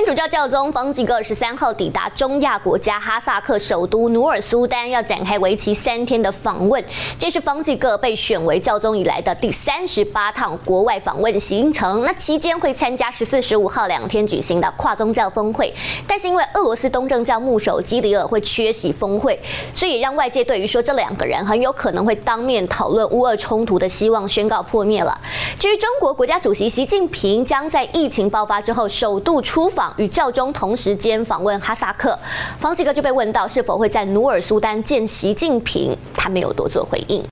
天主教教宗方济各十三号抵达中亚国家哈萨克首都努尔苏丹，要展开为期三天的访问。这是方济各被选为教宗以来的第三十八趟国外访问行程。那期间会参加十四、十五号两天举行的跨宗教峰会，但是因为俄罗斯东正教牧首基里尔会缺席峰会，所以让外界对于说这两个人很有可能会当面讨论乌俄冲突的希望宣告破灭了。至于中国国家主席习近平将在疫情爆发之后首度出访与教宗同时间访问哈萨克，方济各就被问到是否会在努尔苏丹见习近平，他没有多做回应。